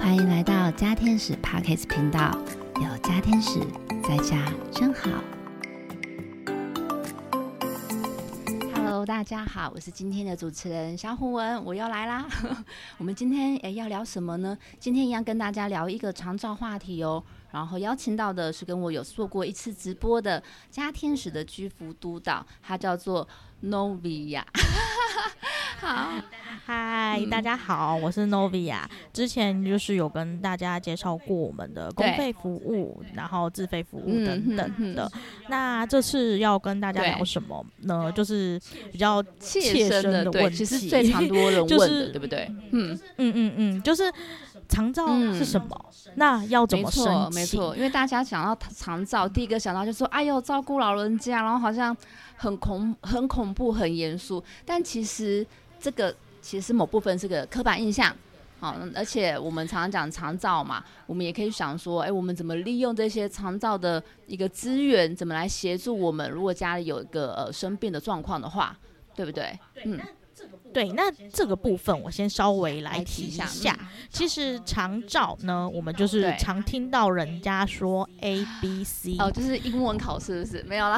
欢迎来到家天使 Pockets 频道，有家天使在家真好。Hello，大家好，我是今天的主持人小虎文，我又来啦。我们今天诶要聊什么呢？今天一样跟大家聊一个长照话题哦。然后邀请到的是跟我有做过一次直播的家天使的居服督导，他叫做 Novia。好，嗨，大家好，我是 Novia。之前就是有跟大家介绍过我们的公费服务，然后自费服务等等的。那这次要跟大家聊什么呢？就是比较切身的问题，其实最常多人问的，对不对？嗯嗯嗯嗯，就是长照是什么？那要怎么申请？没错，因为大家想到长照，第一个想到就说：“哎呦，照顾老人家，然后好像很恐、很恐怖、很严肃。”但其实这个其实某部分是个刻板印象，好，而且我们常常讲长照嘛，我们也可以想说：“哎，我们怎么利用这些长照的一个资源，怎么来协助我们？如果家里有一个呃生病的状况的话，对不对？”嗯。对，那这个部分我先稍微来提一下。其实长照呢，我们就是常听到人家说 A B C，哦，就是英文考试是没有啦，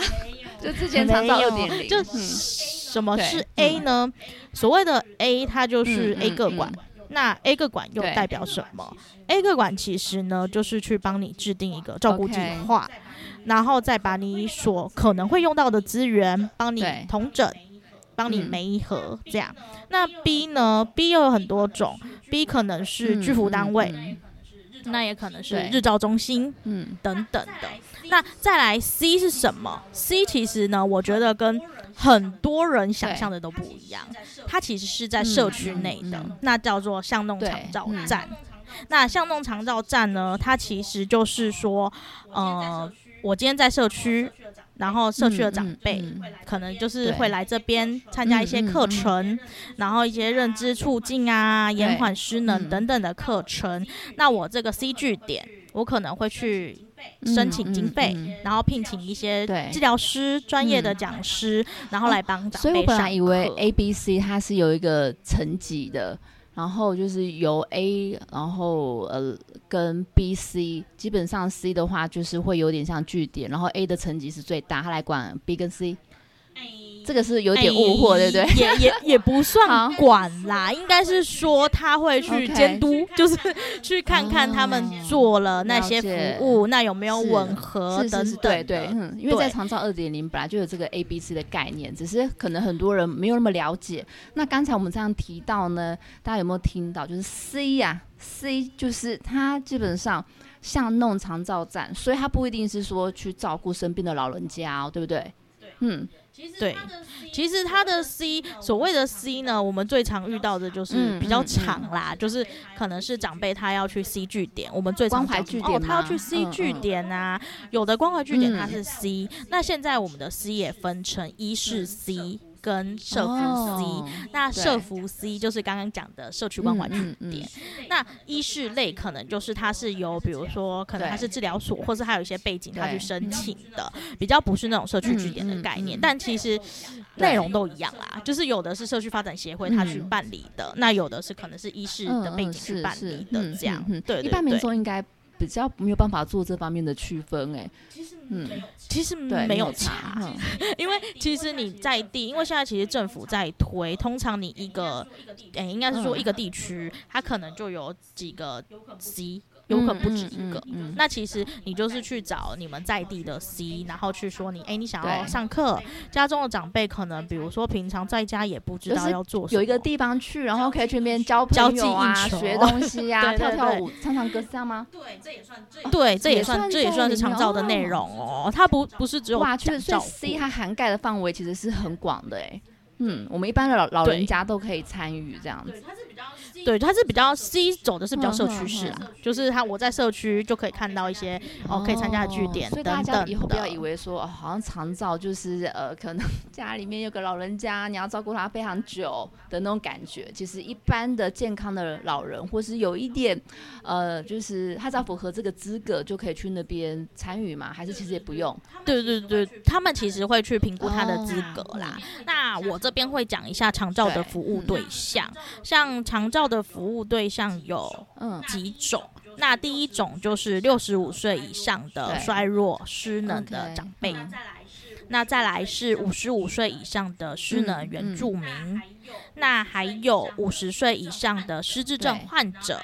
就之前长照二点零。就什么是 A 呢？所谓的 A，它就是 A 个管。那 A 个管又代表什么？A 个管其实呢，就是去帮你制定一个照顾计划，然后再把你所可能会用到的资源帮你统整。帮你媒合这样，那 B 呢？B 又有很多种，B 可能是居服单位，那也可能是日照中心，嗯，等等的。那再来 C 是什么？C 其实呢，我觉得跟很多人想象的都不一样，它其实是在社区内的，那叫做巷弄长照站。那巷弄长照站呢，它其实就是说，呃，我今天在社区。然后社区的长辈可能就是会来这边参加一些课程，然后一些认知促进啊、延缓失能等等的课程。那我这个 C 据点，我可能会去申请经费，然后聘请一些治疗师、专业的讲师，然后来帮长辈上所以我本来以为 A、B、C 它是有一个层级的。然后就是由 A，然后呃跟 B、C，基本上 C 的话就是会有点像据点，然后 A 的层级是最大，他来管 B 跟 C。这个是有点误会，对不对？也也也不算管啦，应该是说他会 去监督，就是 去看看他们做了那些服务，那有没有吻合等等。对对，嗯，因为在长照二点零本来就有这个 A、B、C 的概念，只是可能很多人没有那么了解。那刚才我们这样提到呢，大家有没有听到？就是 C 呀，C 就是它基本上像弄长照站，所以他不一定是说去照顾生病的老人家，对不对？对，嗯。对，其实它的 C 所谓的 C 呢，我们最常遇到的就是比较长啦，就是可能是长辈他要去 C 据点，我们最常怀据点，他要去 C 据点啊，有的关怀据点它是 C，那现在我们的 C 也分成一是 C。跟社福 C，那社福 C 就是刚刚讲的社区关怀据点。那医事类可能就是它是由，比如说可能它是治疗所，或是还有一些背景，它去申请的，比较不是那种社区据点的概念。但其实内容都一样啦，就是有的是社区发展协会他去办理的，那有的是可能是医事的背景去办理的这样。对，一般民众应该。比较没有办法做这方面的区分，哎，其实，嗯，其实没有差，因为其实你在地，因为现在其实政府在推，通常你一个，哎，应该是说一个地区，它可能就有几个 C。有可能不止一个，那其实你就是去找你们在地的 C，然后去说你，哎，你想要上课，家中的长辈可能，比如说平常在家也不知道要做什么，有一个地方去，然后可以去那边交朋友啊，学东西 呀，跳跳舞，唱唱歌，这样吗？对，这也算，对，这也算，这也算是长照的内容哦。它不不是只有哇，所以 C 它涵盖的范围其实是很广的，哎，嗯，我们一般的老老人家都可以参与这样子。对，它是比较 C 走的是比较社区式啊，就是他我在社区就可以看到一些哦可以参加的据点等等的。以后不要以为说好像长照就是呃可能 家里面有个老人家，你要照顾他非常久的那种感觉。其实一般的健康的老人，或是有一点呃就是他只要符合这个资格，就可以去那边参与嘛？还是其实也不用？对对对，他们其实会去评估他的资格啦。那那我这边会讲一下长照的服务对象，像长照的服务对象有几种。那第一种就是六十五岁以上的衰弱失能的长辈，那再来是五十五岁以上的失能原住民，那还有五十岁以上的失智症患者。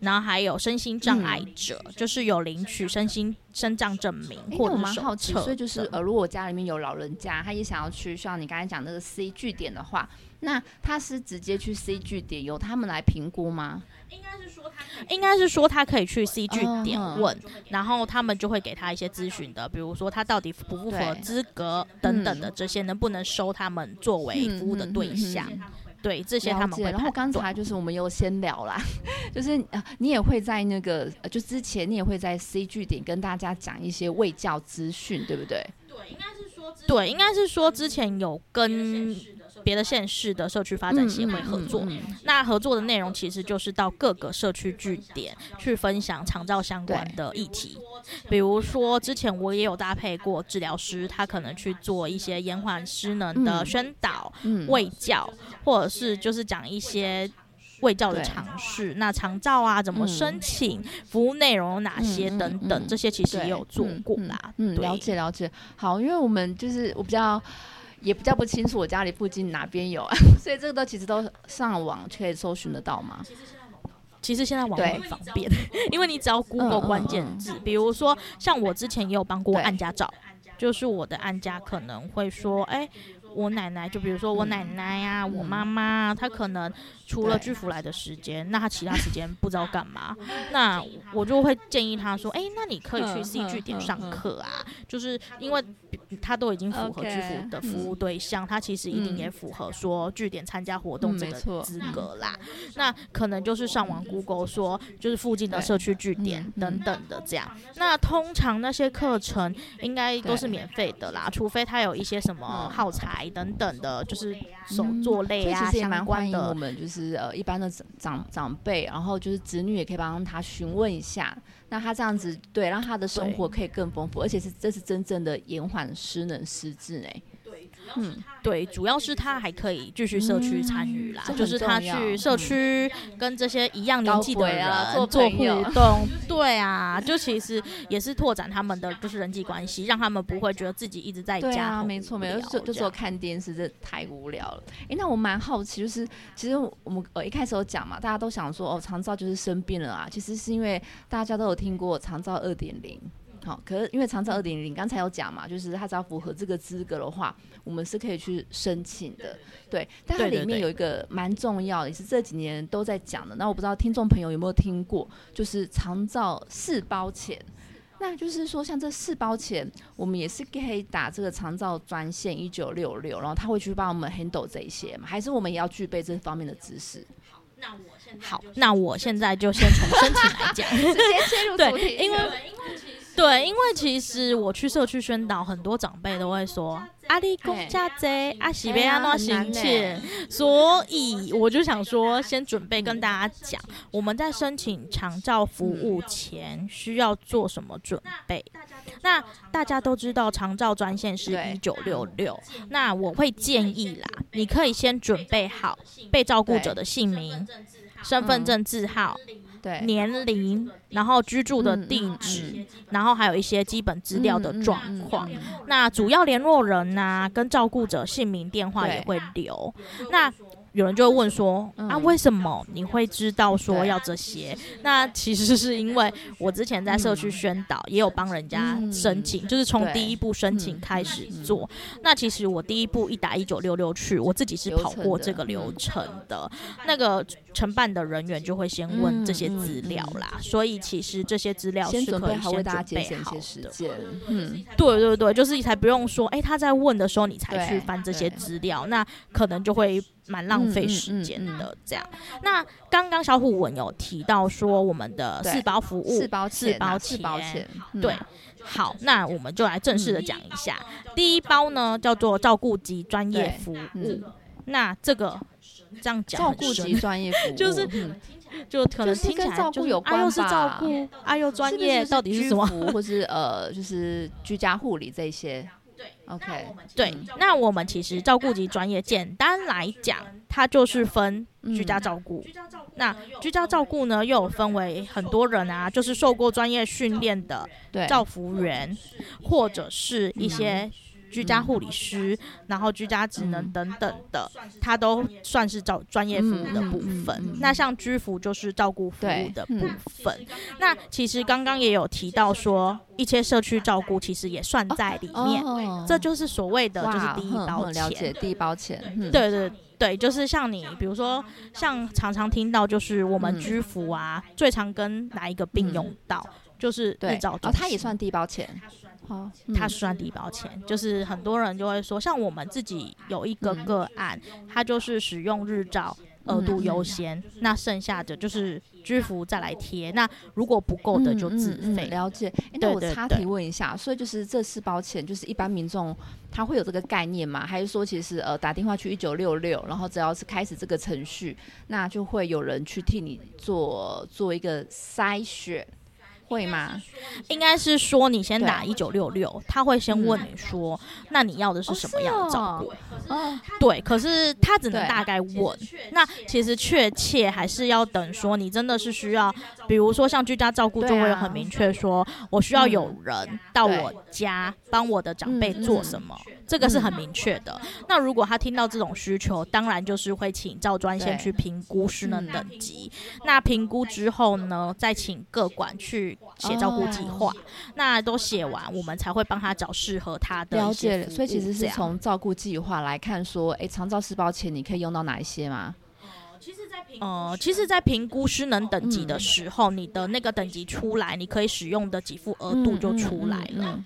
然后还有身心障碍者，就是有领取身心身障证明或者手册。所以就是呃，如果我家里面有老人家，他也想要去像你刚才讲那个 C 据点的话，那他是直接去 C 据点由他们来评估吗？应该是说他，应该是说他可以去 C 据点问，然后他们就会给他一些咨询的，比如说他到底符不符合资格等等的这些，能不能收他们作为服务的对象。对这些他们会。然后刚才就是我们又先聊啦，就是啊，你也会在那个就之前你也会在 C 据点跟大家讲一些卫教资讯，对不对？对，应该是说对，应该是说之前有跟。别的县市的社区发展协会合作，那合作的内容其实就是到各个社区据点去分享长照相关的议题，比如说之前我也有搭配过治疗师，他可能去做一些延缓失能的宣导、卫教，或者是就是讲一些卫教的尝试。那长照啊，怎么申请，服务内容有哪些等等，这些其实也有做过啦。嗯，了解了解。好，因为我们就是我比较。也比较不清楚我家里附近哪边有啊，所以这个都其实都上网可以搜寻得到吗？其实现在网很方便，因为你只要 Google 关键字，比如说像我之前也有帮过按家找，就是我的按家可能会说，哎。我奶奶就比如说我奶奶呀，我妈妈，她可能除了居服来的时间，那他其他时间不知道干嘛，那我就会建议他说，哎，那你可以去 C 据点上课啊，就是因为他都已经符合居服的服务对象，他其实一定也符合说据点参加活动这个资格啦。那可能就是上网 Google 说，就是附近的社区据点等等的这样。那通常那些课程应该都是免费的啦，除非他有一些什么耗材。等等的，就是手作类啊，相关的。我们就是呃，一般的长长辈，然后就是子女也可以帮他询问一下。那他这样子，对，让他的生活可以更丰富，而且是这是真正的延缓失能失智哎。嗯，对，主要是他还可以继续社区参与啦，就是他去社区跟这些一样年纪的人做互动，对啊，就其实也是拓展他们的就是人际关系，让他们不会觉得自己一直在家，没错，没错，就就说看电视这太无聊了。哎，那我蛮好奇，就是其实我们呃一开始有讲嘛，大家都想说哦，长照就是生病了啊，其实是因为大家都有听过长照二点零。好，可是因为长照二点零刚才有讲嘛，就是他只要符合这个资格的话，我们是可以去申请的。对，但它里面有一个蛮重要，也是这几年都在讲的。那我不知道听众朋友有没有听过，就是长照四包钱。那就是说，像这四包钱，我们也是可以打这个长照专线一九六六，然后他会去帮我们 handle 这一些嘛？还是我们也要具备这方面的知识？好，那我现在好，那我现在就先从申请来讲，直接切入主题，因为。对，因为其实我去社区宣导，很多长辈都会说阿里公家贼阿喜贝阿诺行切，所以我就想说，先准备跟大家讲，我们在申请长照服务前需要做什么准备。那大家都知道长照专线是一九六六，那我会建议啦，你可以先准备好被照顾者的姓名、身份证字号。年龄，然后居住的地址，然后还有一些基本资料的状况。那主要联络人呐，跟照顾者姓名、电话也会留。那有人就会问说：“啊，为什么你会知道说要这些？”那其实是因为我之前在社区宣导，也有帮人家申请，就是从第一步申请开始做。那其实我第一步一打一九六六去，我自己是跑过这个流程的。那个承办的人员就会先问这些资料啦，所以其实这些资料是可以先准备好的。嗯，对对对，就是你才不用说，哎，他在问的时候你才去翻这些资料，那可能就会。蛮浪费时间的，这样。那刚刚小虎文有提到说，我们的四包服务，四包四包钱，对。好，那我们就来正式的讲一下。第一包呢，叫做照顾及专业服务。那这个这样讲，照顾及专业服务，就是就可能听起来就有关又是照顾，啊又专业，到底是什么？或是呃，就是居家护理这些。对，OK，对，那我们其实照顾及专业，简单来讲，它就是分居家照顾。那居家照顾呢，又有分为很多人啊，就是受过专业训练的照服员，或者是一些。居家护理师，然后居家职能等等的，它都算是照专业服务的部分。那像居服就是照顾服务的部分。那其实刚刚也有提到说，一些社区照顾其实也算在里面。这就是所谓的就是第一包钱。了解第一包钱。对对对，就是像你，比如说像常常听到就是我们居服啊，最常跟哪一个病用到，就是日照中哦，它也算第一包钱。好，他算低保钱，就是很多人就会说，像我们自己有一个个案，他就是使用日照额度优先，那剩下的就是居服再来贴，那如果不够的就自费。了解。那我插提问一下，所以就是这四保钱，就是一般民众他会有这个概念吗？还是说其实呃打电话去一九六六，然后只要是开始这个程序，那就会有人去替你做做一个筛选？会吗？应该是说你先打一九六六，他会先问你说，那你要的是什么样的照顾？哦对，可是他只能大概问。那其实确切还是要等说你真的是需要，比如说像居家照顾就会很明确说，我需要有人到我家帮我的长辈做什么。这个是很明确的。那如果他听到这种需求，当然就是会请赵专先去评估失能等级。那评估之后呢，再请各管去写照顾计划。那都写完，我们才会帮他找适合他的。了解。所以其实是从照顾计划来看，说，哎，长照四包钱你可以用到哪一些吗？其实，在评呃，其实，在评估失能等级的时候，你的那个等级出来，你可以使用的给付额度就出来了。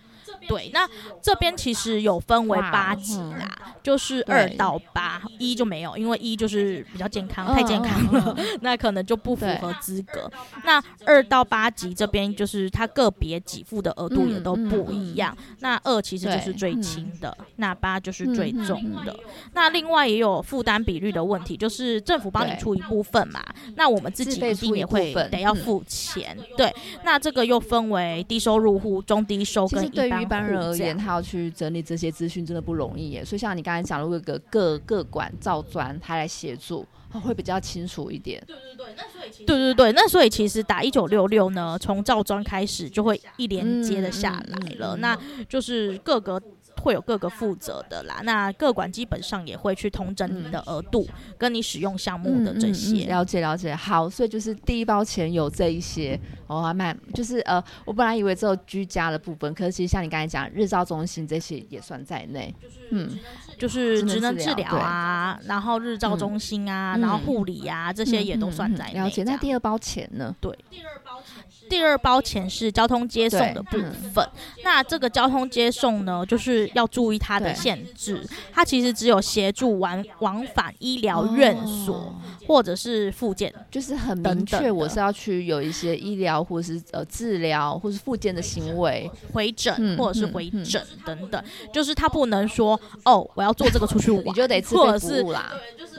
对，那这边其实有分为八级啦，就是二到八，一就没有，因为一就是比较健康，太健康了，那可能就不符合资格。那二到八级这边就是它个别给付的额度也都不一样。那二其实就是最轻的，那八就是最重的。那另外也有负担比率的问题，就是政府帮你出一部分嘛，那我们自己一定也会得要付钱。对，那这个又分为低收入户、中低收跟一般。一般人而言，他要去整理这些资讯真的不容易耶。所以像你刚才讲，如果个各各管造专他来协助，会比较清楚一点。对对对，那所以对对对，那所以其实打一九六六呢，从造专开始就会一连接的下来了。那就是各个。会有各个负责的啦，那各管基本上也会去通整你的额度，跟你使用项目的这些。了解了解，好，所以就是第一包钱有这一些，哦，还蛮就是呃，我本来以为只有居家的部分，可是其实像你刚才讲日照中心这些也算在内。嗯，就是职能治疗啊，然后日照中心啊，然后护理啊，这些也都算在内。了解，那第二包钱呢？对，第二包钱。第二包钱是交通接送的部分，那这个交通接送呢，就是要注意它的限制，它其实只有协助往往返医疗院所或者是复健，就是很明确我是要去有一些医疗或者是呃治疗或是复健的行为，回诊或者是回诊等等，就是他不能说哦我要做这个出去玩，你就得自费服务啦。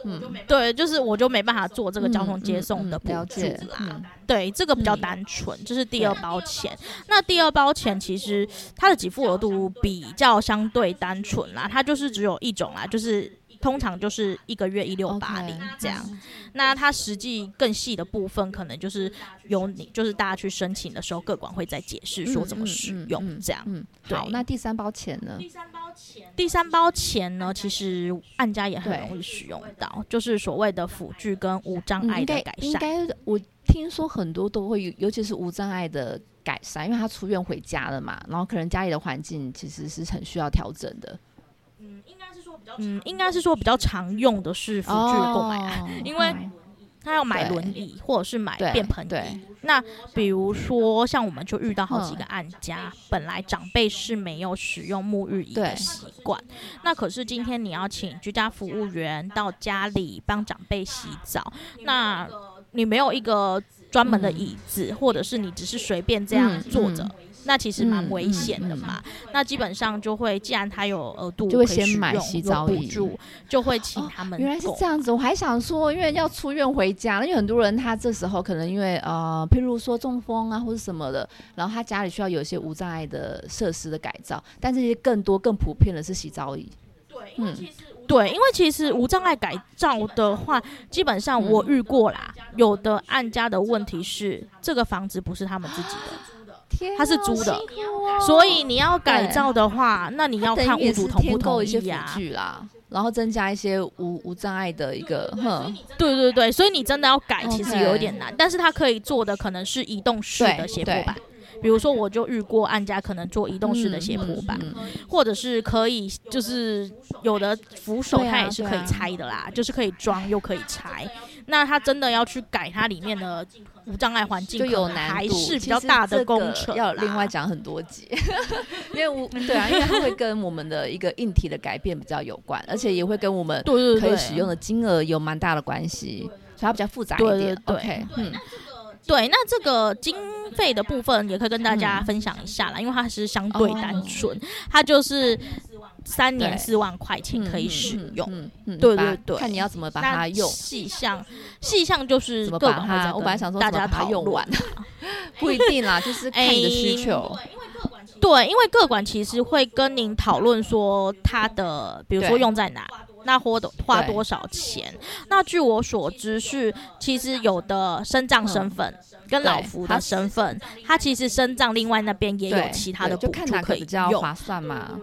嗯，对，就是我就没办法做这个交通接送的补助啦。对，这个比较单纯，这是第二包钱。那第二包钱其实它的给付额度比较相对单纯啦，它就是只有一种啦，就是通常就是一个月一六八零这样。那它实际更细的部分，可能就是由你就是大家去申请的时候，各管会再解释说怎么使用这样。嗯，好，那第三包钱呢？第三包。第三包钱呢，其实按家也很容易使用到，就是所谓的辅具跟无障碍的改善。应该我听说很多都会，尤其是无障碍的改善，因为他出院回家了嘛，然后可能家里的环境其实是很需要调整的。嗯，应该是说比较，常用的是辅具购买啊，因为。他要买轮椅，或者是买便盆椅。那比如说，像我们就遇到好几个案家，本来长辈是没有使用沐浴椅的习惯，那可是今天你要请居家服务员到家里帮长辈洗澡，那你没有一个专门的椅子，或者是你只是随便这样坐着。那其实蛮危险的嘛。那基本上就会，既然他有额度，就会先买洗澡补助，就会请他们。原来是这样子，我还想说，因为要出院回家，因为很多人他这时候可能因为呃，譬如说中风啊或者什么的，然后他家里需要有一些无障碍的设施的改造，但这些更多更普遍的是洗澡椅。对，嗯。对，因为其实无障碍改造的话，基本上我遇过啦。有的按家的问题是，这个房子不是他们自己的，他是租的，所以你要改造的话，那你要看屋主同不同意啊。啦，然后增加一些无无障碍的一个，哼，对对对，所以你真的要改，其实有点难，但是它可以做的可能是移动式的斜坡板。比如说，我就遇过按家可能做移动式的斜坡板，或者是可以就是有的扶手它也是可以拆的啦，就是可以装又可以拆。那他真的要去改它里面的无障碍环境，就有难度，还是比较大的工程，要另外讲很多节。因为无对啊，因为它会跟我们的一个硬体的改变比较有关，而且也会跟我们可以使用的金额有蛮大的关系，所以它比较复杂一点。OK，嗯。对，那这个经费的部分也可以跟大家分享一下啦，因为它是相对单纯，它就是三年四万块钱可以使用。对对对，看你要怎么把它用。细项细项就是怎么把它，我本来想说大家它用完，不一定啦，就是看你的需求。对，因为各管其实会跟您讨论说它的，比如说用在哪。那花多花多少钱？那据我所知是，其实有的身障身份跟老福的身份，他其实身障另外那边也有其他的补助可以用，划算嘛？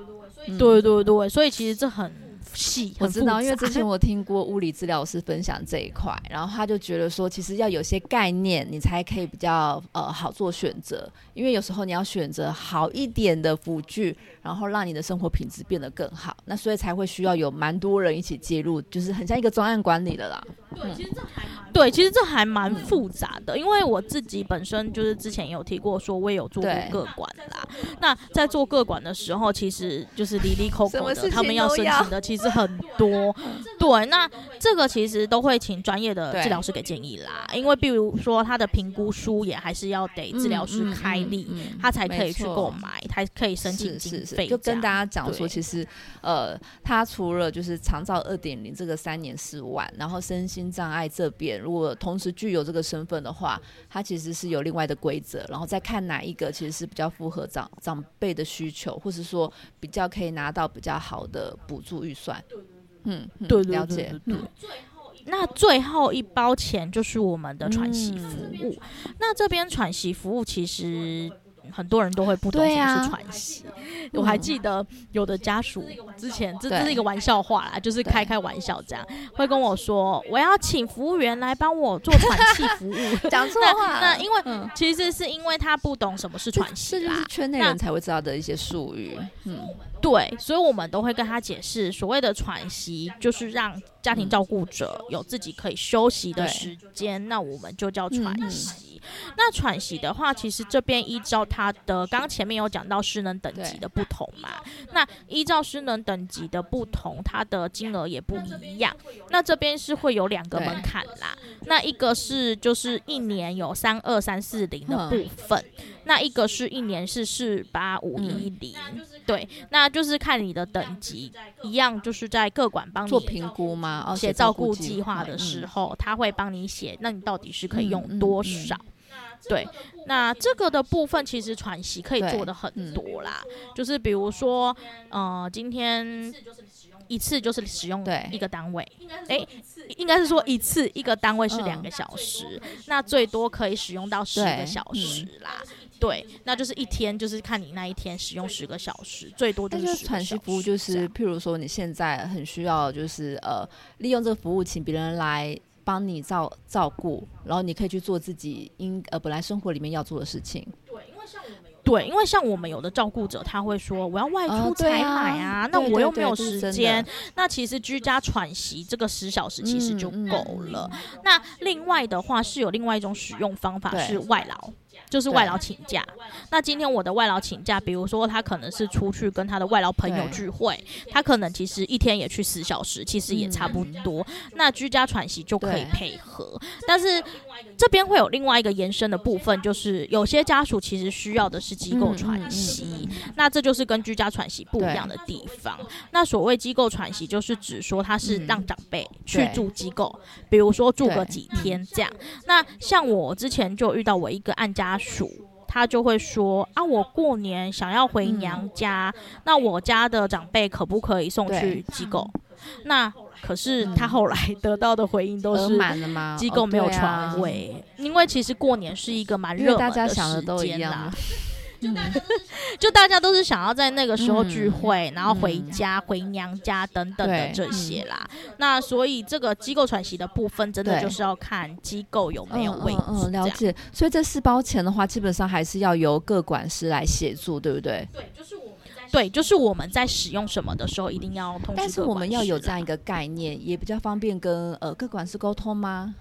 对对对，所以其实这很。细，我知道，因为之前我听过物理治疗师分享这一块，然后他就觉得说，其实要有些概念，你才可以比较呃好做选择，因为有时候你要选择好一点的辅具，然后让你的生活品质变得更好，那所以才会需要有蛮多人一起介入，就是很像一个专案管理的啦。对，其实这还对，其实这还蛮复杂的，因为我自己本身就是之前有提过，说我也有做过个管啦。那在做个管的时候，其实就是离离口口的，他们要申请的其实很多。对，那这个其实都会请专业的治疗师给建议啦，因为比如说他的评估书也还是要得治疗师开立，他才可以去购买，才可以申请经费。就跟大家讲说，其实呃，他除了就是长照二点零这个三年四万，然后身心障碍这边，如果同时具有这个身份的话，他其实是有另外的规则，然后再看哪一个其实是比较符合长长辈的需求，或是说比较可以拿到比较好的补助预算。嗯，对，了解。嗯，那最后一包钱就是我们的喘息服务。那这边喘息服务其实。很多人都会不懂什么是喘息，我还记得有的家属之前这这是一个玩笑话啦，就是开开玩笑这样，会跟我说我要请服务员来帮我做喘气服务，讲错话。那因为其实是因为他不懂什么是喘息啦，圈内人才会知道的一些术语。嗯，对，所以我们都会跟他解释，所谓的喘息就是让家庭照顾者有自己可以休息的时间，那我们就叫喘息。那喘息的话，其实这边依照他的，刚刚前面有讲到失能等级的不同嘛，那依照失能等级的不同，它的金额也不一样。那这边是会有两个门槛啦，那一个是就是一年有三二三四零的部分，那一个是一年是四八五一零，对，那就是看你的等级一样，就是在各管帮你做评估吗？写照顾计划的时候，他会帮你写，那你到底是可以用多少？对，那这个的部分其实喘息可以做的很多啦，就是比如说，呃，今天一次就是使用一个单位，哎，应该是说一次一个单位是两个小时，那最多可以使用到十个小时啦。对，那就是一天就是看你那一天使用十个小时，最多就是喘息服务，就是譬如说你现在很需要，就是呃，利用这个服务请别人来。帮你照照顾，然后你可以去做自己应呃本来生活里面要做的事情。对，因为像我们有对，因为像我们有的照顾者，他会说我要外出采买啊，那我又没有时间。那其实居家喘息这个十小时其实就够了。那另外的话是有另外一种使用方法是外劳。就是外劳请假。那今天我的外劳请假，比如说他可能是出去跟他的外劳朋友聚会，他可能其实一天也去十小时，其实也差不多。那居家喘息就可以配合。但是这边会有另外一个延伸的部分，就是有些家属其实需要的是机构喘息，那这就是跟居家喘息不一样的地方。那所谓机构喘息，就是指说他是让长辈去住机构，比如说住个几天这样。那像我之前就遇到我一个案家属，他就会说啊，我过年想要回娘家，那我家的长辈可不可以送去机构？那可是他后来得到的回应都是满了吗？机构没有床位，因为其实过年是一个蛮热大家想的都一样。就大家都是想要在那个时候聚会，然后回家、回娘家等等的这些啦。那所以这个机构喘息的部分，真的就是要看机构有没有位置。嗯，了解。所以这四包钱的话，基本上还是要由各管师来协助，对不对？对，就是对，就是我们在使用什么的时候，一定要通知。但是我们要有这样一个概念，也比较方便跟呃各管事沟通吗？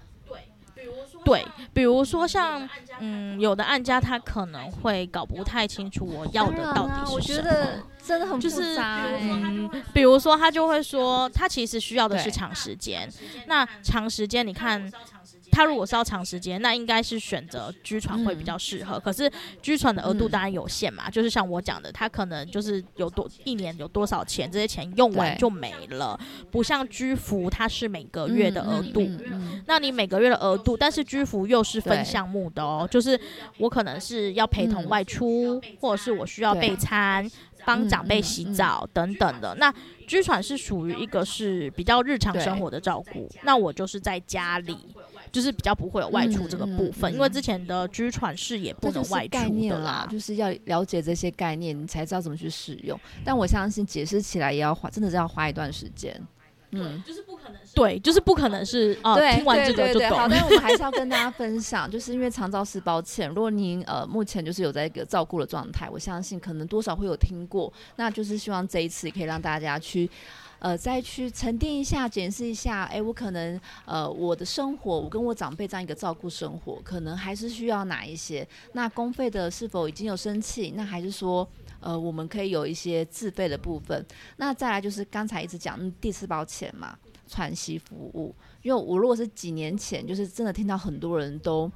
对，比如说像嗯，有的案家他可能会搞不太清楚我要的到底是什么，真的很就是嗯，比如说他就会说，他其实需要的是长时间，那长时间你看。他如果是要长时间，那应该是选择居船会比较适合。可是居船的额度当然有限嘛，就是像我讲的，他可能就是有多一年有多少钱，这些钱用完就没了。不像居服，它是每个月的额度。那你每个月的额度，但是居服又是分项目的哦，就是我可能是要陪同外出，或者是我需要备餐、帮长辈洗澡等等的。那居喘是属于一个是比较日常生活的照顾，那我就是在家里。就是比较不会有外出这个部分，因为之前的居喘是也不能外出的啦。就是要了解这些概念，你才知道怎么去使用。但我相信解释起来也要花，真的是要花一段时间。嗯，就是不可能是，对，就是不可能是啊。听完这个就懂。好，但我们还是要跟大家分享，就是因为长照是抱歉，如果您呃目前就是有在一个照顾的状态，我相信可能多少会有听过，那就是希望这一次可以让大家去。呃，再去沉淀一下，检视一下，哎，我可能呃，我的生活，我跟我长辈这样一个照顾生活，可能还是需要哪一些？那公费的是否已经有生气？那还是说，呃，我们可以有一些自费的部分？那再来就是刚才一直讲第四包钱嘛，喘息服务。因为我如果是几年前，就是真的听到很多人都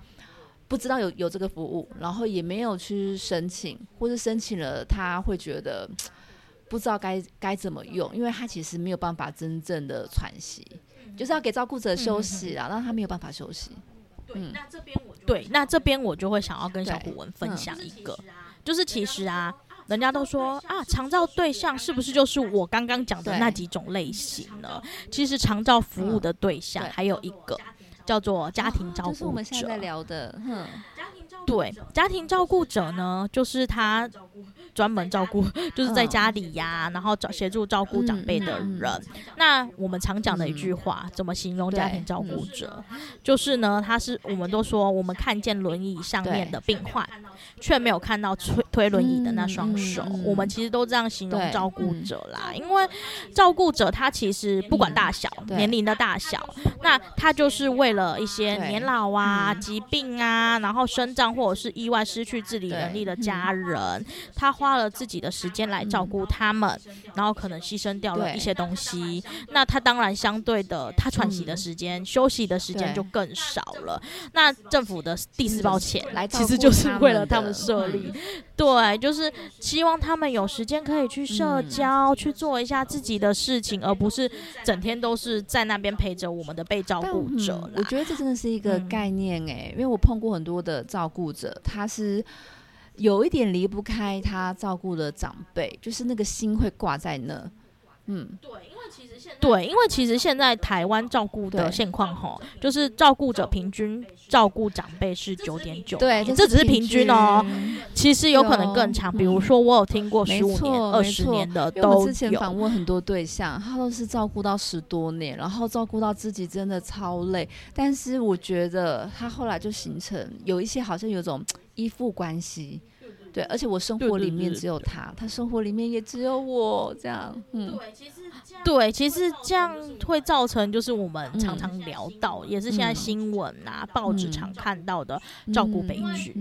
不知道有有这个服务，然后也没有去申请，或是申请了，他会觉得。不知道该该怎么用，因为他其实没有办法真正的喘息，就是要给照顾者休息啊，让他没有办法休息。嗯，那这边我对，那这边我就会想要跟小古文分享一个，就是其实啊，人家都说啊，长照对象是不是就是我刚刚讲的那几种类型呢？其实长照服务的对象还有一个叫做家庭照顾者，是我们现在聊的。对，家庭照顾者呢，就是他。专门照顾，就是在家里呀，然后找协助照顾长辈的人。那我们常讲的一句话，怎么形容家庭照顾者？就是呢，他是我们都说，我们看见轮椅上面的病患。却没有看到推推轮椅的那双手，我们其实都这样形容照顾者啦。因为照顾者他其实不管大小年龄的大小，那他就是为了一些年老啊、疾病啊，然后生障或者是意外失去自理能力的家人，他花了自己的时间来照顾他们，然后可能牺牲掉了一些东西。那他当然相对的，他喘息的时间、休息的时间就更少了。那政府的第四包钱来，其实就是为了他们。设立，对，就是希望他们有时间可以去社交，去做一下自己的事情，而不是整天都是在那边陪着我们的被照顾者。我觉得这真的是一个概念哎，因为我碰过很多的照顾者，他是有一点离不开他照顾的长辈，就是那个心会挂在那。嗯，对，因为其实现对，因为其实现在台湾照顾的现况哈，就是照顾者平均照顾长辈是九点九，对，这只是平均哦，其实有可能更长。比如说，我有听过十五年、二十年的都有。之前访问很多对象，他都是照顾到十多年，然后照顾到自己真的超累。但是我觉得他后来就形成有一些好像有种 依附关系。对，而且我生活里面只有他，他生活里面也只有我，这样，嗯。对，其实这样对，其实这样会造成就是我们常常聊到，也是现在新闻啊、报纸常看到的照顾悲剧。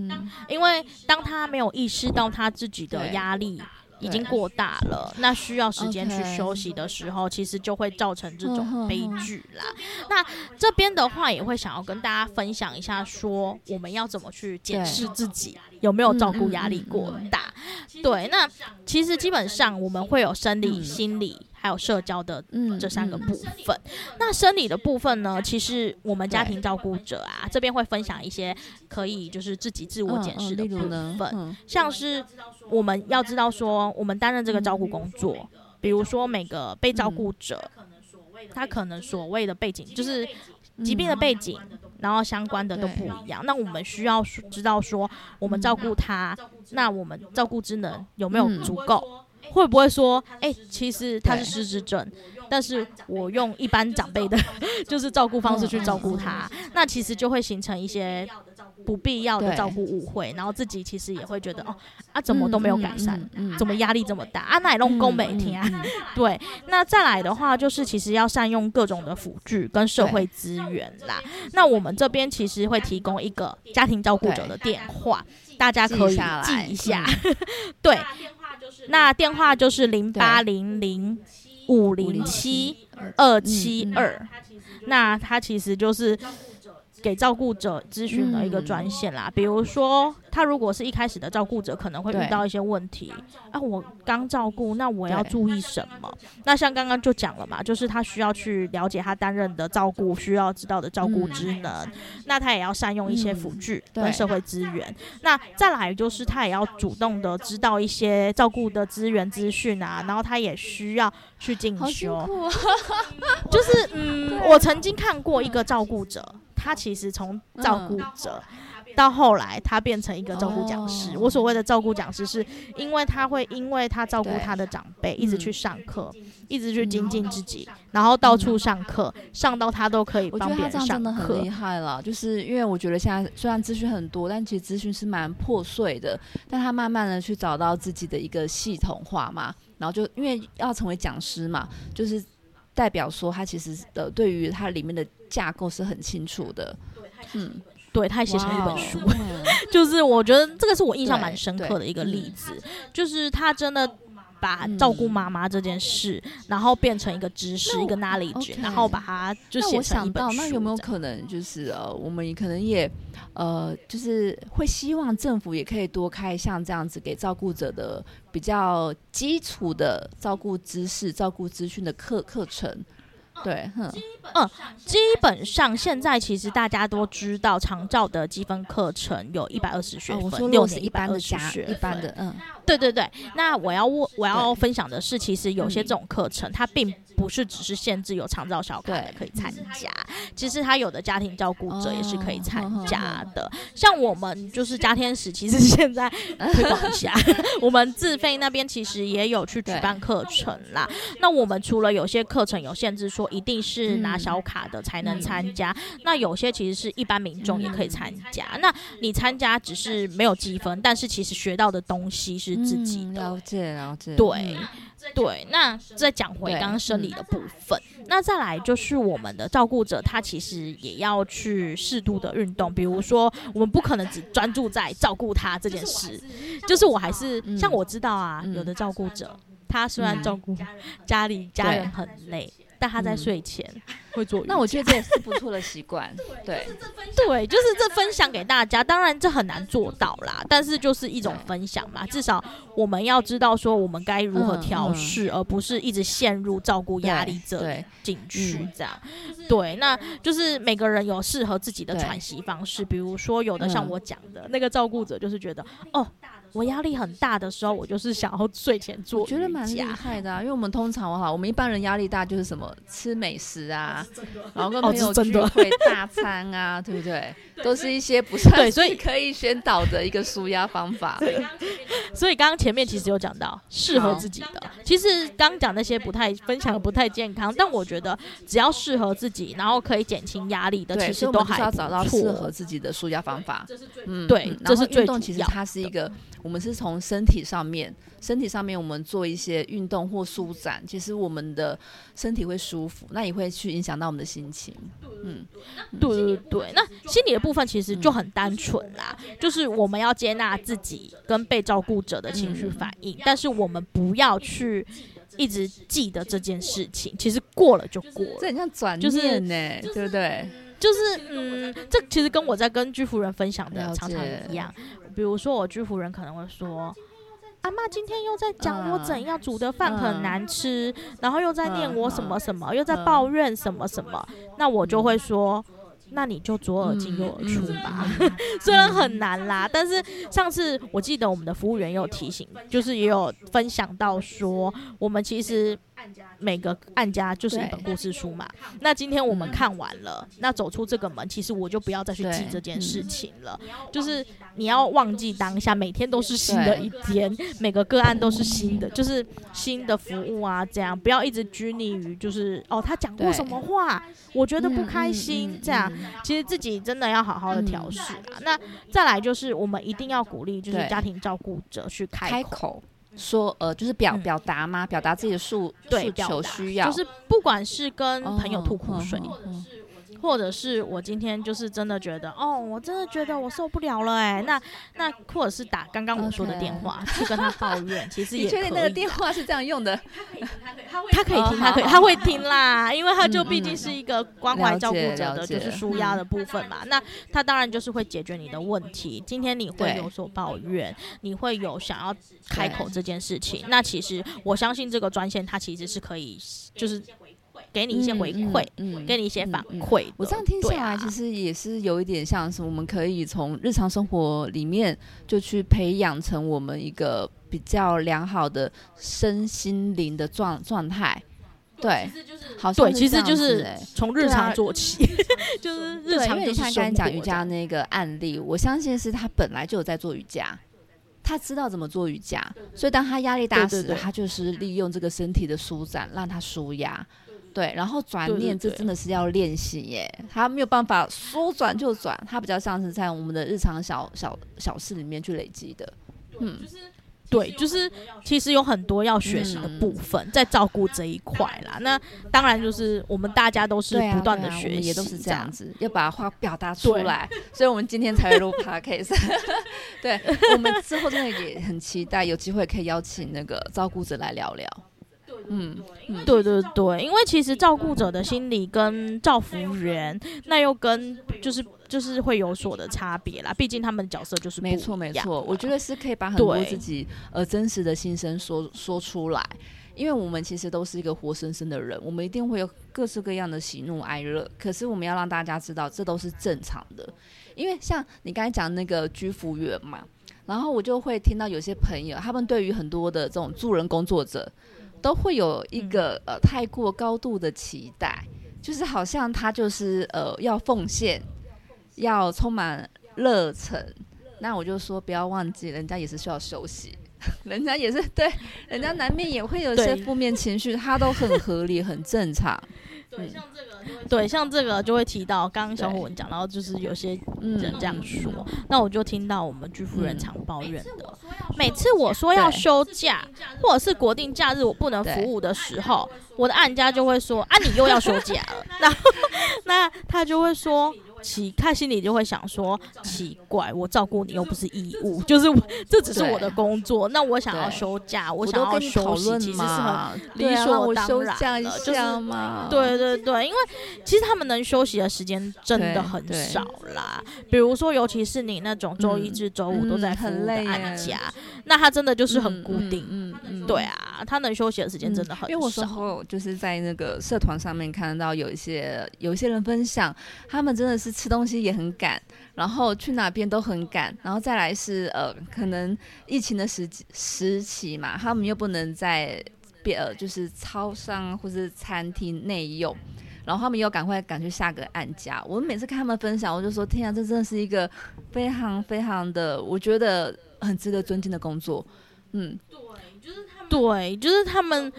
因为当他没有意识到他自己的压力。已经过大了，那需要时间去休息的时候，其实就会造成这种悲剧啦。那这边的话，也会想要跟大家分享一下，说我们要怎么去检视自己有没有照顾压力过大。对，那其实基本上我们会有生理、心理。还有社交的这三个部分，那生理的部分呢？其实我们家庭照顾者啊，这边会分享一些可以就是自己自我检视的部分，像是我们要知道说，我们担任这个照顾工作，比如说每个被照顾者，他可能所谓的背景就是疾病的背景，然后相关的都不一样。那我们需要知道说，我们照顾他，那我们照顾之能有没有足够？会不会说，哎，其实他是失智症，但是我用一般长辈的，就是照顾方式去照顾他，那其实就会形成一些不必要的照顾误会，然后自己其实也会觉得，哦，啊，怎么都没有改善，怎么压力这么大？啊，那也弄宫每天，对，那再来的话，就是其实要善用各种的辅具跟社会资源啦。那我们这边其实会提供一个家庭照顾者的电话，大家可以记一下，对。那电话就是零八零零五零七二七二，那它其实就是。给照顾者咨询的一个专线啦，比如说他如果是一开始的照顾者，可能会遇到一些问题。啊，我刚照顾，那我要注意什么？那像刚刚就讲了嘛，就是他需要去了解他担任的照顾需要知道的照顾职能，那他也要善用一些辅具跟社会资源。那再来就是他也要主动的知道一些照顾的资源资讯啊，然后他也需要去进修。就是嗯，我曾经看过一个照顾者。他其实从照顾者到后来，他变成一个照顾讲师。我所谓的照顾讲师，是因为他会因为他照顾他的长辈，一直去上课，一直去精进自己，然后到处上课，上到他都可以帮别人上课。真的很厉害了，就是因为我觉得现在虽然资讯很多，但其实资讯是蛮破碎的。但他慢慢的去找到自己的一个系统化嘛，然后就因为要成为讲师嘛，就是代表说他其实呃对于他里面的。架构是很清楚的，嗯，对，他写成一本书，就是我觉得这个是我印象蛮深刻的一个例子，就是他真的把照顾妈妈这件事，然后变成一个知识，一个 knowledge，然后把它就写成一本书。那有没有可能，就是呃，我们可能也呃，就是会希望政府也可以多开像这样子给照顾者的比较基础的照顾知识、照顾资讯的课课程。对，嗯，基本上现在其实大家都知道，长照的积分课程有一百二十学分，六年一般的学一般的，嗯，对对对。那我要问，我要分享的是，其实有些这种课程，它并。不是只是限制有长照小卡的可以参加，其实他有的家庭照顾者也是可以参加的。像我们就是家天使，其实 现在 推广一下，我们自费那边其实也有去举办课程啦。那我们除了有些课程有限制，说一定是拿小卡的才能参加，那有些其实是一般民众也可以参加。那你参加只是没有积分，但是其实学到的东西是自己的。了解了解，对。对，那再讲回刚刚生理的部分，那再来就是我们的照顾者，他其实也要去适度的运动，比如说我们不可能只专注在照顾他这件事，就是我还是像我知道啊，有的照顾者他虽然照顾家里家人很累。但他在睡前 会做，那我觉得这也是不错的习惯。对，对，就是这分享给大家。当然这很难做到啦，但是就是一种分享嘛。至少我们要知道说我们该如何调试，而不是一直陷入照顾压力这进去这样。对，那就是每个人有适合自己的喘息方式。比如说有的像我讲的那个照顾者，就是觉得哦。我压力很大的时候，我就是想要睡前做，我。觉得蛮厉害的，因为我们通常哈，我们一般人压力大就是什么吃美食啊，啊，然后跟朋友聚会 大餐啊，对不对？都是一些不是对，所以可以宣导的一个舒压方法。对，所以刚刚前面其实有讲到适合自己的。其实刚讲那些不太分享不太健康，但我觉得只要适合自己，然后可以减轻压力的，其实都还要找到适合自己的舒压方法。嗯，对，这是运动，其实它是一个，我们是从身体上面。身体上面，我们做一些运动或舒展，其实我们的身体会舒服，那也会去影响到我们的心情。嗯，对对对。那心理的部分其实就很单纯啦，就是我们要接纳自己跟被照顾者的情绪反应，但是我们不要去一直记得这件事情。其实过了就过了，这很像转念呢，对不对？就是嗯，这其实跟我在跟居夫人分享的常常一样。比如说，我居服人可能会说。阿妈今天又在讲我怎样煮的饭很难吃，然后又在念我什么什么，又在抱怨什么什么，那我就会说，那你就左耳进右耳出吧。虽然很难啦，但是上次我记得我们的服务员有提醒，就是也有分享到说，我们其实。每个案家就是一本故事书嘛。那今天我们看完了，那走出这个门，其实我就不要再去记这件事情了。就是你要忘记当下，每天都是新的一天，每个个案都是新的，就是新的服务啊，这样不要一直拘泥于就是哦，他讲过什么话，我觉得不开心，这样。其实自己真的要好好的调试啊。那再来就是我们一定要鼓励，就是家庭照顾者去开口。说呃，就是表表达吗？表达自己的诉诉求需要，就是不管是跟朋友吐苦水。或者是我今天就是真的觉得，哦，我真的觉得我受不了了，哎，那那或者是打刚刚我说的电话去跟他抱怨，其实也确定那个电话是这样用的，他可以听，他可以，他会听啦，因为他就毕竟是一个关怀照顾者的，就是舒压的部分嘛。那他当然就是会解决你的问题。今天你会有所抱怨，你会有想要开口这件事情，那其实我相信这个专线它其实是可以，就是。给你一些回馈，嗯，给你一些反馈。我这样听下来，其实也是有一点像是我们可以从日常生活里面就去培养成我们一个比较良好的身心灵的状状态。对，好，对，其实就是从日常做起，就是日常。因为他刚才讲瑜伽那个案例，我相信是他本来就有在做瑜伽，他知道怎么做瑜伽，所以当他压力大时，他就是利用这个身体的舒展，让他舒压。对，然后转念，这真的是要练习耶。他没有办法说转就转，他比较像是在我们的日常小小小事里面去累积的。嗯，对，就是其实有很多要学习的部分在照顾这一块啦。那当然就是我们大家都是不断的学习，也都是这样子，要把话表达出来。所以我们今天才会录 podcast。对，我们之后真的也很期待有机会可以邀请那个照顾者来聊聊。嗯，对对对，因为其实照顾者的心理跟照服员，那又跟就是就是会有所的差别啦。毕竟他们的角色就是没错没错。我觉得是可以把很多自己呃真实的心声说说出来，因为我们其实都是一个活生生的人，我们一定会有各式各样的喜怒哀乐。可是我们要让大家知道，这都是正常的。因为像你刚才讲那个居服员嘛，然后我就会听到有些朋友，他们对于很多的这种助人工作者。都会有一个呃太过高度的期待，就是好像他就是呃要奉献，要充满热忱。那我就说不要忘记，人家也是需要休息，人家也是对，人家难免也会有一些负面情绪，他都很合理，很正常。对，像这个，对，像这个就会提到，刚刚小虎文讲到，就是有些人这样说，那我就听到我们居夫人常抱怨的，每次我说要休假，或者是国定假日我不能服务的时候，我的案家就会说，啊，你又要休假了，然后 那他就会说。奇，他心里就会想说：奇怪，我照顾你又不是义务，就是这只是我的工作。那我想要休假，我想要休息，其实是很理所当然的，就是对对对，因为其实他们能休息的时间真的很少啦。比如说，尤其是你那种周一至周五都在服务的安家，那他真的就是很固定。嗯嗯，对啊，他能休息的时间真的很少。因为我时候就是在那个社团上面看到有一些有一些人分享，他们真的是。吃东西也很赶，然后去哪边都很赶，然后再来是呃，可能疫情的时时期嘛，他们又不能在别呃，就是超商或是餐厅内用，然后他们又赶快赶去下个案家。我每次看他们分享，我就说天啊，这真的是一个非常非常的，我觉得很值得尊敬的工作。嗯，对，就是，对，就是他们。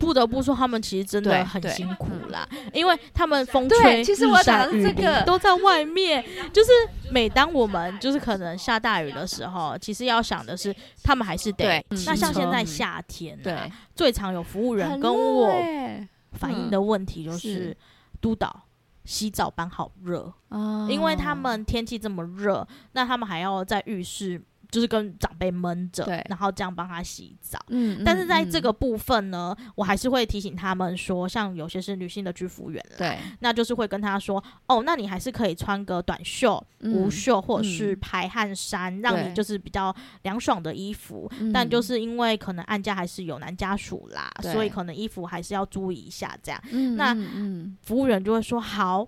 不得不说，他们其实真的很辛苦啦，因为他们风吹日晒雨淋都在外面。就是每当我们就是可能下大雨的时候，其实要想的是，他们还是得。那像现在夏天，对，最常有服务员跟我反映的问题就是，督导洗澡班好热因为他们天气这么热，那他们还要在浴室。就是跟长辈闷着，然后这样帮他洗澡。嗯，但是在这个部分呢，我还是会提醒他们说，像有些是女性的居服员，对，那就是会跟他说，哦，那你还是可以穿个短袖、无袖或者是排汗衫，让你就是比较凉爽的衣服。但就是因为可能按家还是有男家属啦，所以可能衣服还是要注意一下这样。那服务员就会说好。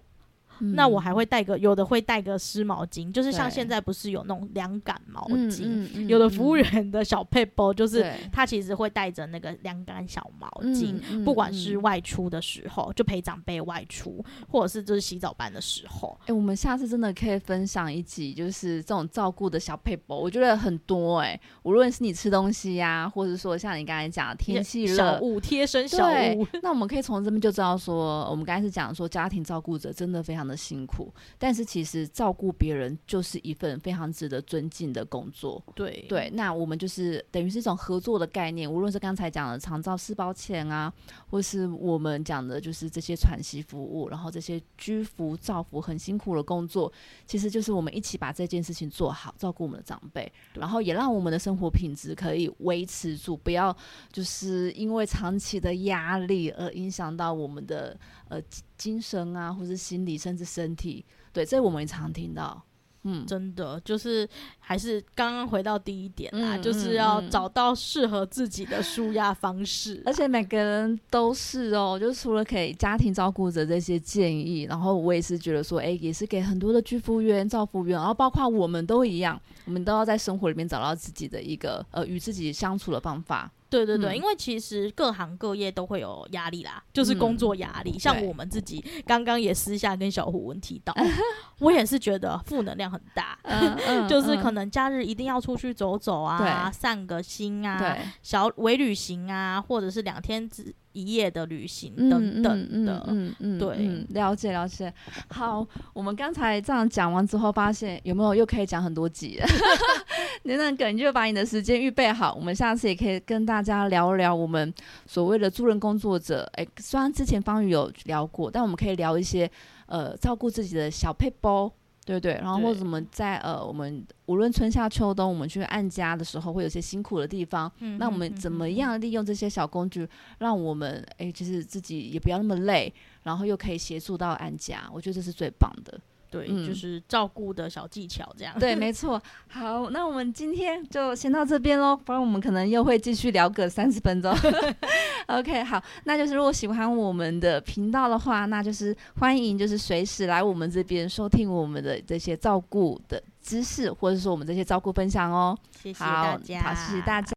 那我还会带个，有的会带个湿毛巾，就是像现在不是有那种凉感毛巾，有的服务员的小配包就是他其实会带着那个凉感小毛巾，不管是外出的时候就陪长辈外出，或者是就是洗澡班的时候。哎，我们下次真的可以分享一集，就是这种照顾的小配包，我觉得很多哎，无论是你吃东西呀，或者说像你刚才讲天气热，小物贴身小物，那我们可以从这边就知道说，我们刚才是讲说家庭照顾者真的非常的。辛苦，但是其实照顾别人就是一份非常值得尊敬的工作。对对，那我们就是等于是一种合作的概念。无论是刚才讲的长照四包钱啊，或是我们讲的就是这些喘息服务，然后这些居服照服很辛苦的工作，其实就是我们一起把这件事情做好，照顾我们的长辈，然后也让我们的生活品质可以维持住，不要就是因为长期的压力而影响到我们的呃。精神啊，或是心理，甚至身体，对，这我们也常听到。嗯，真的就是还是刚刚回到第一点啊，就是要找到适合自己的舒压方式。而且每个人都是哦，就除了给家庭照顾者这些建议，然后我也是觉得说，哎，也是给很多的居服员、照服员，然后包括我们都一样，我们都要在生活里面找到自己的一个呃与自己相处的方法。对对对，因为其实各行各业都会有压力啦，就是工作压力。像我们自己刚刚也私下跟小虎文提到，我也是觉得负能量很大，就是可能假日一定要出去走走啊，散个心啊，小微旅行啊，或者是两天之。一夜的旅行等等的，嗯嗯，对，了解了解。好，我们刚才这样讲完之后，发现有没有又可以讲很多集？你那个你就把你的时间预备好，我们下次也可以跟大家聊聊我们所谓的助人工作者。哎，虽然之前方宇有聊过，但我们可以聊一些呃照顾自己的小配包。对对，然后或者我们在呃，我们无论春夏秋冬，我们去按家的时候，会有些辛苦的地方。嗯，那我们怎么样利用这些小工具，让我们哎，就是自己也不要那么累，然后又可以协助到按家？我觉得这是最棒的。对，就是照顾的小技巧这样。对，没错。好，那我们今天就先到这边喽，不然我们可能又会继续聊个三十分钟。OK，好，那就是如果喜欢我们的频道的话，那就是欢迎就是随时来我们这边收听我们的这些照顾的知识，或者说我们这些照顾分享哦。谢谢大家，好，谢谢大家。